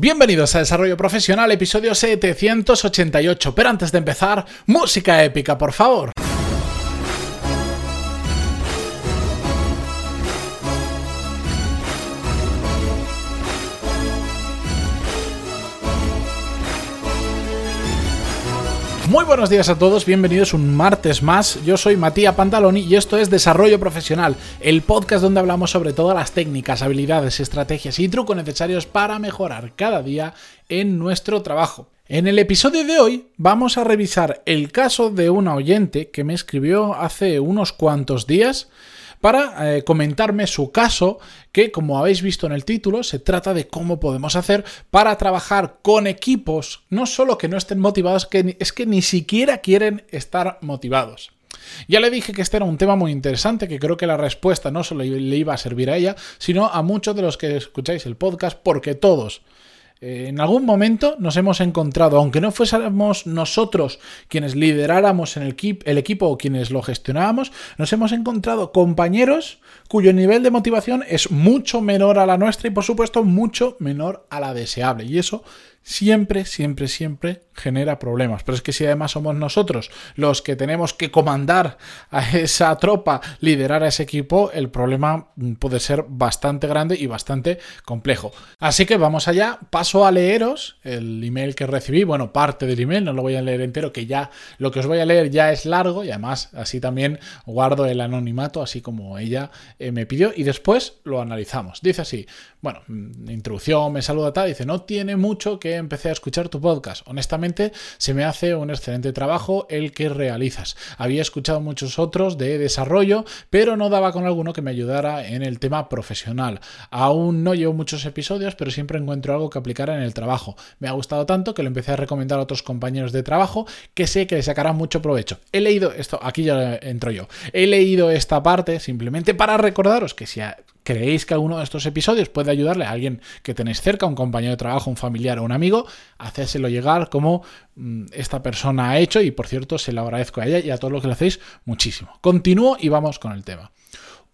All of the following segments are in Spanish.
Bienvenidos a Desarrollo Profesional, episodio 788. Pero antes de empezar, música épica, por favor. Muy buenos días a todos, bienvenidos un martes más. Yo soy Matías Pantaloni y esto es Desarrollo Profesional, el podcast donde hablamos sobre todas las técnicas, habilidades, estrategias y trucos necesarios para mejorar cada día en nuestro trabajo. En el episodio de hoy vamos a revisar el caso de una oyente que me escribió hace unos cuantos días para eh, comentarme su caso, que como habéis visto en el título, se trata de cómo podemos hacer para trabajar con equipos, no solo que no estén motivados, que es que ni siquiera quieren estar motivados. Ya le dije que este era un tema muy interesante, que creo que la respuesta no solo le iba a servir a ella, sino a muchos de los que escucháis el podcast, porque todos eh, en algún momento nos hemos encontrado, aunque no fuésemos nosotros quienes lideráramos en el, el, equipo o quienes lo gestionábamos, nos hemos encontrado compañeros cuyo nivel de motivación es mucho menor a la nuestra y por supuesto mucho menor a la deseable. Y eso siempre, siempre, siempre genera problemas. Pero es que si además somos nosotros los que tenemos que comandar a esa tropa, liderar a ese equipo, el problema puede ser bastante grande y bastante complejo. Así que vamos allá, paso a leeros el email que recibí, bueno, parte del email, no lo voy a leer entero, que ya lo que os voy a leer ya es largo y además así también guardo el anonimato, así como ella eh, me pidió y después lo analizamos. Dice así, bueno, mm, introducción, me saluda tal, dice, no tiene mucho que empecé a escuchar tu podcast. Honestamente, se me hace un excelente trabajo el que realizas. Había escuchado muchos otros de desarrollo, pero no daba con alguno que me ayudara en el tema profesional. Aún no llevo muchos episodios, pero siempre encuentro algo que aplicar en el trabajo. Me ha gustado tanto que lo empecé a recomendar a otros compañeros de trabajo que sé que le sacarán mucho provecho. He leído esto, aquí ya entro yo. He leído esta parte simplemente para recordaros que si creéis que alguno de estos episodios puede ayudarle a alguien que tenéis cerca, un compañero de trabajo, un familiar o un amigo, hacérselo llegar como mm, esta persona ha hecho y por cierto se lo agradezco a ella y a todos los que lo hacéis muchísimo. Continúo y vamos con el tema.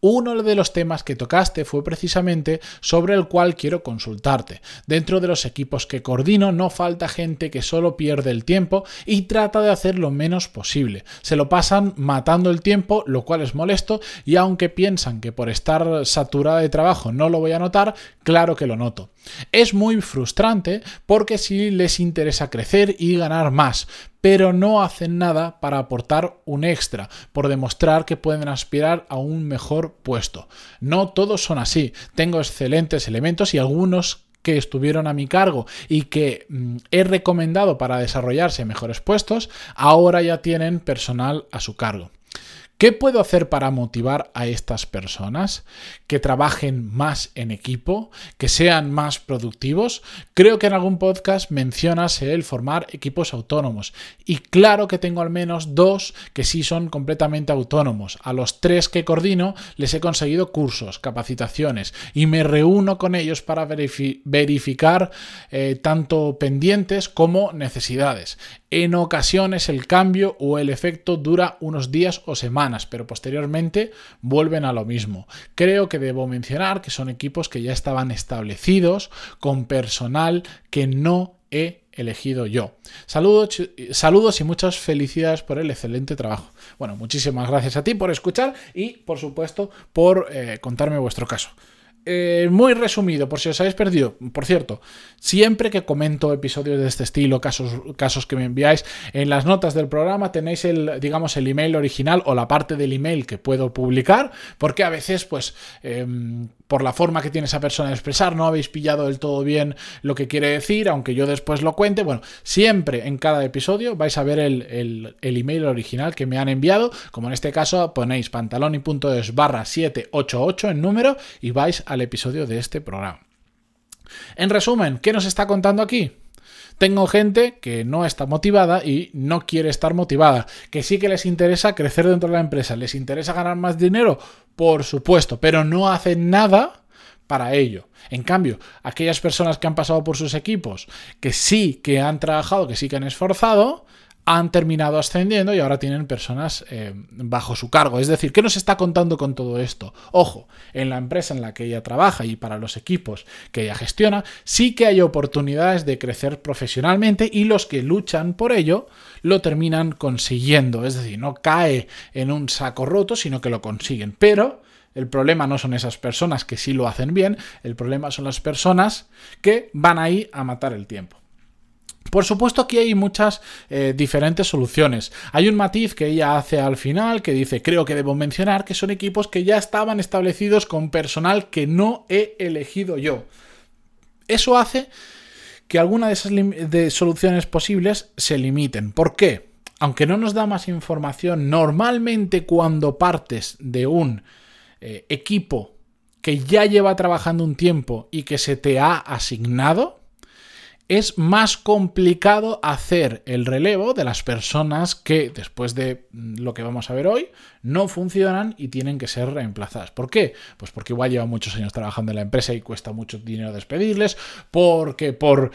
Uno de los temas que tocaste fue precisamente sobre el cual quiero consultarte. Dentro de los equipos que coordino no falta gente que solo pierde el tiempo y trata de hacer lo menos posible. Se lo pasan matando el tiempo, lo cual es molesto y aunque piensan que por estar saturada de trabajo no lo voy a notar, claro que lo noto. Es muy frustrante porque sí les interesa crecer y ganar más, pero no hacen nada para aportar un extra, por demostrar que pueden aspirar a un mejor puesto. No todos son así. Tengo excelentes elementos y algunos que estuvieron a mi cargo y que mm, he recomendado para desarrollarse en mejores puestos, ahora ya tienen personal a su cargo. ¿Qué puedo hacer para motivar a estas personas? Que trabajen más en equipo, que sean más productivos. Creo que en algún podcast mencionas el formar equipos autónomos. Y claro que tengo al menos dos que sí son completamente autónomos. A los tres que coordino les he conseguido cursos, capacitaciones y me reúno con ellos para verificar eh, tanto pendientes como necesidades. En ocasiones el cambio o el efecto dura unos días o semanas, pero posteriormente vuelven a lo mismo. Creo que debo mencionar que son equipos que ya estaban establecidos con personal que no he elegido yo. Saludos, saludos y muchas felicidades por el excelente trabajo. Bueno, muchísimas gracias a ti por escuchar y por supuesto por eh, contarme vuestro caso. Eh, muy resumido, por si os habéis perdido. Por cierto, siempre que comento episodios de este estilo, casos, casos que me enviáis, en las notas del programa tenéis el, digamos, el email original o la parte del email que puedo publicar, porque a veces, pues, em, por la forma que tiene esa persona de expresar, no habéis pillado del todo bien lo que quiere decir, aunque yo después lo cuente. Bueno, siempre en cada episodio vais a ver el, email original que me han enviado, como en este caso ponéis pantaloni.es barra 788 en número y vais al episodio de este programa. En resumen, ¿qué nos está contando aquí? Tengo gente que no está motivada y no quiere estar motivada, que sí que les interesa crecer dentro de la empresa, les interesa ganar más dinero, por supuesto, pero no hacen nada para ello. En cambio, aquellas personas que han pasado por sus equipos, que sí que han trabajado, que sí que han esforzado, han terminado ascendiendo y ahora tienen personas eh, bajo su cargo. Es decir, ¿qué nos está contando con todo esto? Ojo, en la empresa en la que ella trabaja y para los equipos que ella gestiona, sí que hay oportunidades de crecer profesionalmente y los que luchan por ello lo terminan consiguiendo. Es decir, no cae en un saco roto, sino que lo consiguen. Pero el problema no son esas personas que sí lo hacen bien, el problema son las personas que van ahí a matar el tiempo. Por supuesto, aquí hay muchas eh, diferentes soluciones. Hay un matiz que ella hace al final que dice, creo que debo mencionar que son equipos que ya estaban establecidos con personal que no he elegido yo. Eso hace que alguna de esas soluciones posibles se limiten. ¿Por qué? Aunque no nos da más información, normalmente cuando partes de un eh, equipo que ya lleva trabajando un tiempo y que se te ha asignado, es más complicado hacer el relevo de las personas que, después de lo que vamos a ver hoy, no funcionan y tienen que ser reemplazadas. ¿Por qué? Pues porque igual llevan muchos años trabajando en la empresa y cuesta mucho dinero despedirles, porque por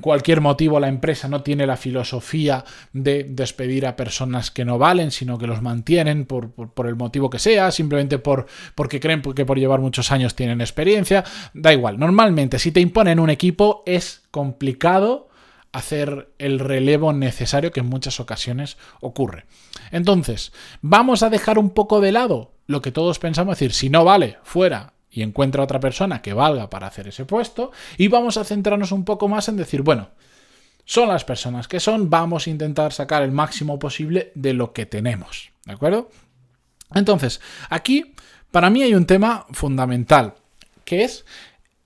cualquier motivo la empresa no tiene la filosofía de despedir a personas que no valen, sino que los mantienen por, el motivo que sea, simplemente por, porque creen que por llevar muchos años tienen experiencia. Da igual, normalmente si te imponen un equipo es complicado hacer el relevo necesario que en muchas ocasiones ocurre. Entonces, vamos a dejar un poco de lado lo que todos pensamos, decir, si no vale, fuera y encuentra otra persona que valga para hacer ese puesto, y vamos a centrarnos un poco más en decir, bueno, son las personas que son, vamos a intentar sacar el máximo posible de lo que tenemos, ¿de acuerdo? Entonces, aquí para mí hay un tema fundamental, que es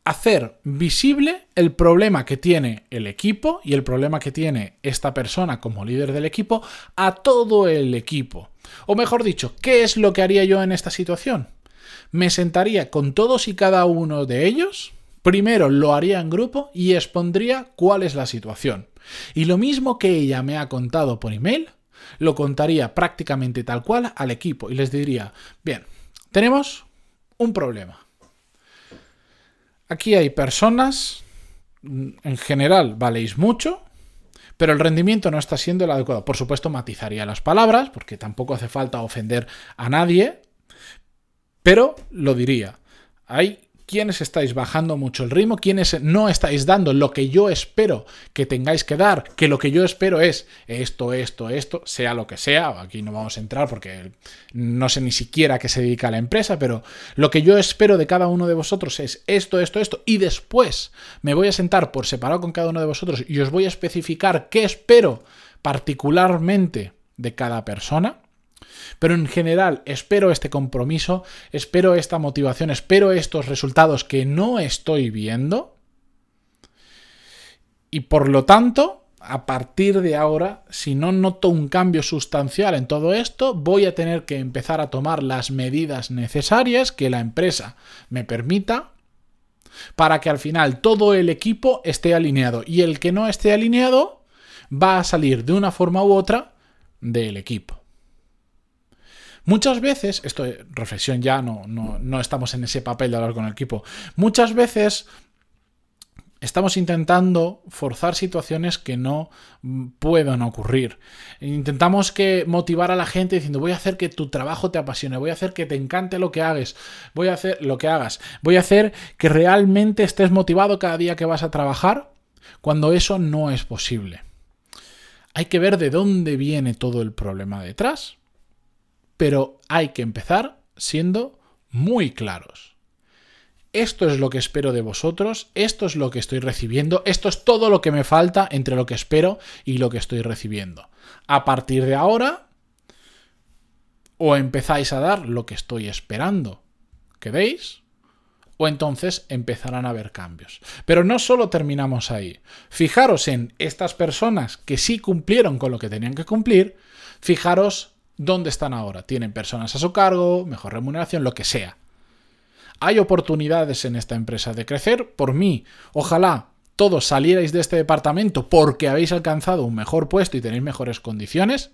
hacer visible el problema que tiene el equipo y el problema que tiene esta persona como líder del equipo a todo el equipo. O mejor dicho, ¿qué es lo que haría yo en esta situación? Me sentaría con todos y cada uno de ellos, primero lo haría en grupo y expondría cuál es la situación. Y lo mismo que ella me ha contado por email, lo contaría prácticamente tal cual al equipo y les diría, bien, tenemos un problema Aquí hay personas, en general valéis mucho, pero el rendimiento no está siendo el adecuado. Por supuesto, matizaría las palabras, porque tampoco hace falta ofender a nadie, pero lo diría. Hay quiénes estáis bajando mucho el ritmo, quiénes no estáis dando lo que yo espero que tengáis que dar, que lo que yo espero es esto, esto, esto, sea lo que sea, aquí no vamos a entrar porque no sé ni siquiera a qué se dedica la empresa, pero lo que yo espero de cada uno de vosotros es esto, esto, esto, y después me voy a sentar por separado con cada uno de vosotros y os voy a especificar qué espero particularmente de cada persona pero en general espero este compromiso, espero esta motivación, espero estos resultados que no estoy viendo. Y por lo tanto, a partir de ahora, si no noto un cambio sustancial en todo esto, voy a tener que empezar a tomar las medidas necesarias que la empresa me permita para que al final todo el equipo esté alineado. Y el que no esté alineado va a salir de una forma u otra del equipo. Muchas veces, esto es reflexión ya, no, no, estamos en ese papel de hablar con el equipo, muchas veces estamos intentando forzar situaciones que no puedan ocurrir. Intentamos que motivar a la gente diciendo voy a hacer que tu trabajo te apasione, voy a hacer que te encante lo que hagas, voy a hacer lo que hagas, voy a hacer que realmente estés motivado cada día que vas a trabajar, cuando eso no es posible. Hay que ver de dónde viene todo el problema detrás pero hay que empezar siendo muy claros. Esto es lo que espero de vosotros, esto es lo que estoy recibiendo, esto es todo lo que me falta entre lo que espero y lo que estoy recibiendo. A partir de ahora, o empezáis a dar lo que estoy esperando que deis, o entonces empezarán a haber cambios. Pero no solo terminamos ahí. Fijaros en estas personas que sí cumplieron con lo que tenían que cumplir, fijaros ¿Dónde están ahora? Tienen personas a su cargo, mejor remuneración, lo que sea. Hay oportunidades en esta empresa de crecer. Por mí, ojalá todos salierais de este departamento porque habéis alcanzado un mejor puesto y tenéis mejores condiciones,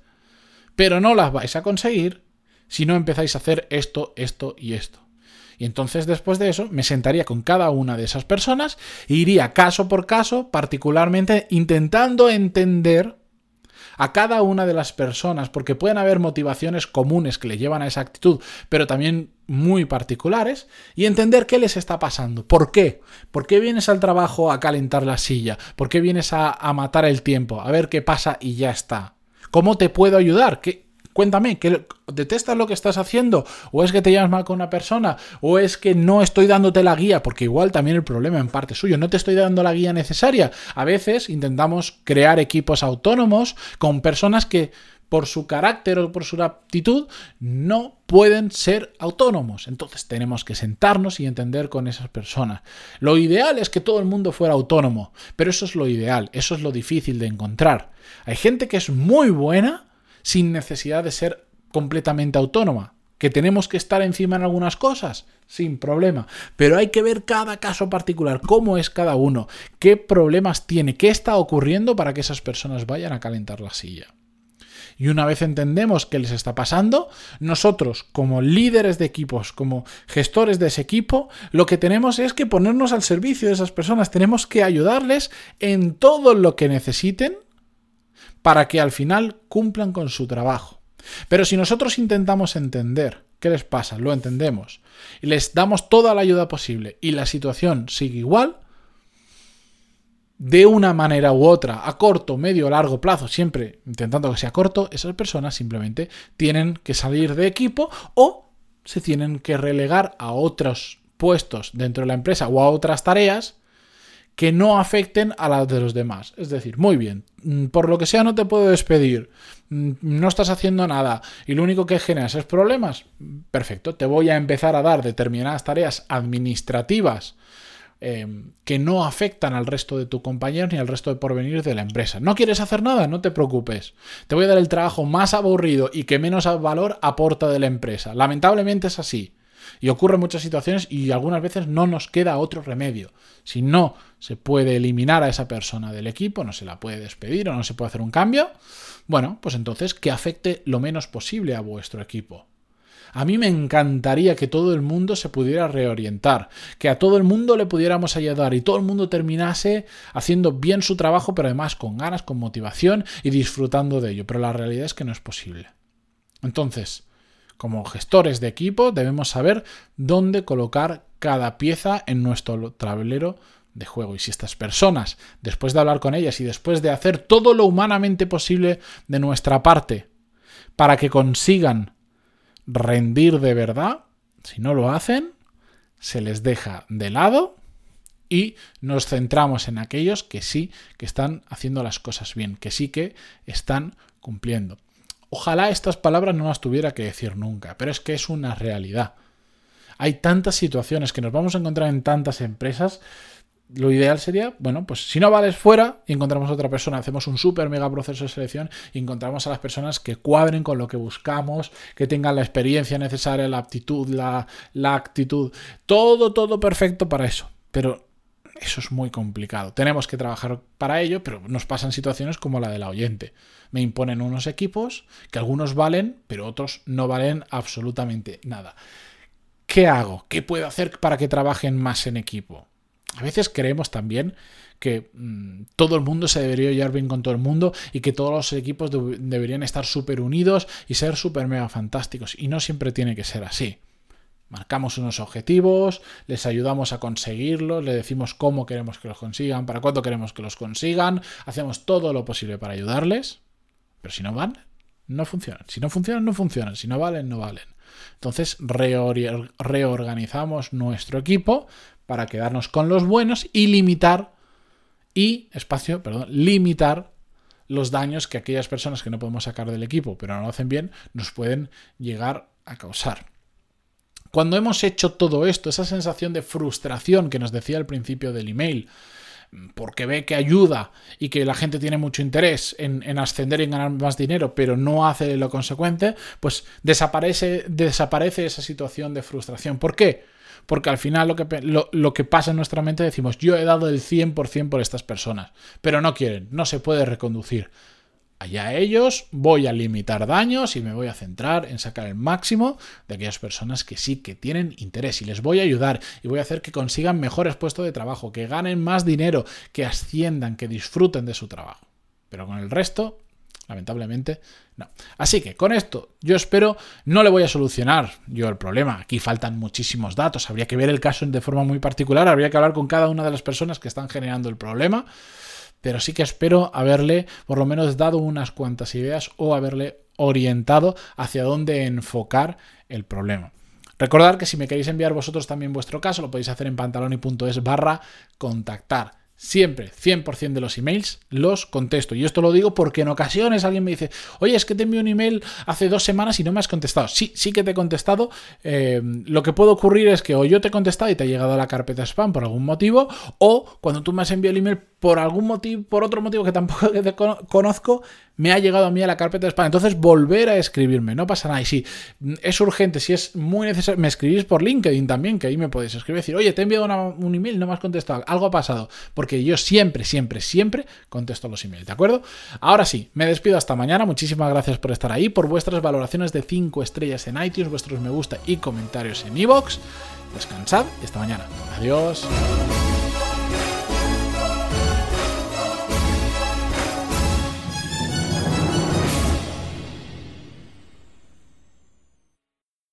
pero no las vais a conseguir si no empezáis a hacer esto, esto y esto. Y entonces después de eso me sentaría con cada una de esas personas e iría caso por caso, particularmente intentando entender a cada una de las personas, porque pueden haber motivaciones comunes que le llevan a esa actitud, pero también muy particulares, y entender qué les está pasando. ¿Por qué? ¿Por qué vienes al trabajo a calentar la silla? ¿Por qué vienes a, matar el tiempo? A ver qué pasa y ya está. ¿Cómo te puedo ayudar? ¿Qué, Cuéntame, ¿que ¿detestas lo que estás haciendo? ¿O es que te llevas mal con una persona? ¿O es que no estoy dándote la guía? Porque igual también el problema en parte suyo, no te estoy dando la guía necesaria. A veces intentamos crear equipos autónomos con personas que por su carácter o por su aptitud no pueden ser autónomos. Entonces tenemos que sentarnos y entender con esas personas. Lo ideal es que todo el mundo fuera autónomo, pero eso es lo ideal, eso es lo difícil de encontrar. Hay gente que es muy buena sin necesidad de ser completamente autónoma. ¿Que tenemos que estar encima en algunas cosas? Sin problema. Pero hay que ver cada caso particular, cómo es cada uno, qué problemas tiene, qué está ocurriendo para que esas personas vayan a calentar la silla. Y una vez entendemos qué les está pasando, nosotros como líderes de equipos, como gestores de ese equipo, lo que tenemos es que ponernos al servicio de esas personas, tenemos que ayudarles en todo lo que necesiten para que al final cumplan con su trabajo. Pero si nosotros intentamos entender qué les pasa, lo entendemos, y les damos toda la ayuda posible y la situación sigue igual, de una manera u otra, a corto, medio o largo plazo, siempre intentando que sea corto, esas personas simplemente tienen que salir de equipo o se tienen que relegar a otros puestos dentro de la empresa o a otras tareas que no afecten a las de los demás. Es decir, muy bien, mm, por lo que sea no te puedo despedir, mm, no estás haciendo nada y lo único que generas es problemas, perfecto, te voy a empezar a dar determinadas tareas administrativas em, que no afectan al resto de tu compañero ni al resto de porvenir de la empresa. ¿No quieres hacer nada? No te preocupes. Te voy a dar el trabajo más aburrido y que menos valor aporta de la empresa. Lamentablemente es así. Y ocurre en muchas situaciones y algunas veces no nos queda otro remedio. Si no se puede eliminar a esa persona del equipo, no se la puede despedir o no se puede hacer un cambio, bueno, pues entonces que afecte lo menos posible a vuestro equipo. A mí me encantaría que todo el mundo se pudiera reorientar, que a todo el mundo le pudiéramos ayudar y todo el mundo terminase haciendo bien su trabajo, pero además con ganas, con motivación y disfrutando de ello. Pero la realidad es que no es posible. Entonces, como gestores de equipo debemos saber dónde colocar cada pieza en nuestro tablero de juego. Y si estas personas, después de hablar con ellas y después de hacer todo lo humanamente posible de nuestra parte para que consigan rendir de verdad, si no lo hacen, se les deja de lado y nos centramos en aquellos que sí que están haciendo las cosas bien, que sí que están cumpliendo. Ojalá estas palabras no las tuviera que decir nunca, pero es que es una realidad. Hay tantas situaciones que nos vamos a encontrar en tantas empresas. Lo ideal sería, bueno, pues si no vales fuera y encontramos a otra persona, hacemos un súper mega proceso de selección y encontramos a las personas que cuadren con lo que buscamos, que tengan la experiencia necesaria, la aptitud, la, la actitud, todo, todo perfecto para eso. Pero eso es muy complicado. Tenemos que trabajar para ello, pero nos pasan situaciones como la del oyente. Me imponen unos equipos que algunos valen, pero otros no valen absolutamente nada. ¿Qué hago? ¿Qué puedo hacer para que trabajen más en equipo? A veces creemos también que mm, todo el mundo se debería llevar bien con todo el mundo y que todos los equipos deberían estar súper unidos y ser súper mega fantásticos. Y no siempre tiene que ser así. Marcamos unos objetivos, les ayudamos a conseguirlos, le decimos cómo queremos que los consigan, para cuándo queremos que los consigan, hacemos todo lo posible para ayudarles, pero si no van, no funcionan. Si no funcionan, no funcionan. Si no valen, no valen. Entonces reorganizamos nuestro equipo para quedarnos con los buenos y limitar y espacio, perdón, limitar los daños que aquellas personas que no podemos sacar del equipo, pero no lo hacen bien, nos pueden llegar a causar. Cuando hemos hecho todo esto, esa sensación de frustración que nos decía al principio del email, porque ve que ayuda y que la gente tiene mucho interés en, ascender y ganar más dinero, pero no hace lo consecuente, pues desaparece, desaparece esa situación de frustración. ¿Por qué? Porque al final lo que, lo que pasa en nuestra mente decimos, yo he dado el 100% por estas personas, pero no quieren, no se puede reconducir allá ellos, voy a limitar daños y me voy a centrar en sacar el máximo de aquellas personas que sí que tienen interés y les voy a ayudar y voy a hacer que consigan mejores puestos de trabajo, que ganen más dinero, que asciendan, que disfruten de su trabajo. Pero con el resto Lamentablemente, no. Así que con esto yo espero, no le voy a solucionar yo el problema. Aquí faltan muchísimos datos, habría que ver el caso de forma muy particular, habría que hablar con cada una de las personas que están generando el problema, pero sí que espero haberle por lo menos dado unas cuantas ideas o haberle orientado hacia dónde enfocar el problema. Recordad que si me queréis enviar vosotros también vuestro caso, lo podéis hacer en pantaloni.es barra contactar siempre, 100% de los emails los contesto. Y esto lo digo porque en ocasiones alguien me dice, oye, es que te envío un email hace dos semanas y no me has contestado. Sí, sí que te he contestado. Eh, lo que puede ocurrir es que o yo te he contestado y te ha llegado a la carpeta spam por algún motivo, o cuando tú me has enviado el email por algún motivo, por otro motivo que tampoco conozco, me ha llegado a mí a la carpeta de spam. Entonces, volver a escribirme, no pasa nada. Y si es urgente, si es muy necesario, me escribís por LinkedIn también, que ahí me podéis escribir decir, oye, te he enviado un email, no me has contestado, algo ha pasado. Porque yo siempre, siempre, siempre contesto los emails, ¿de acuerdo? Ahora sí, me despido hasta mañana. Muchísimas gracias por estar ahí, por vuestras valoraciones de 5 estrellas en iTunes, vuestros me gusta y comentarios en iVoox. Descansad y hasta mañana. Adiós.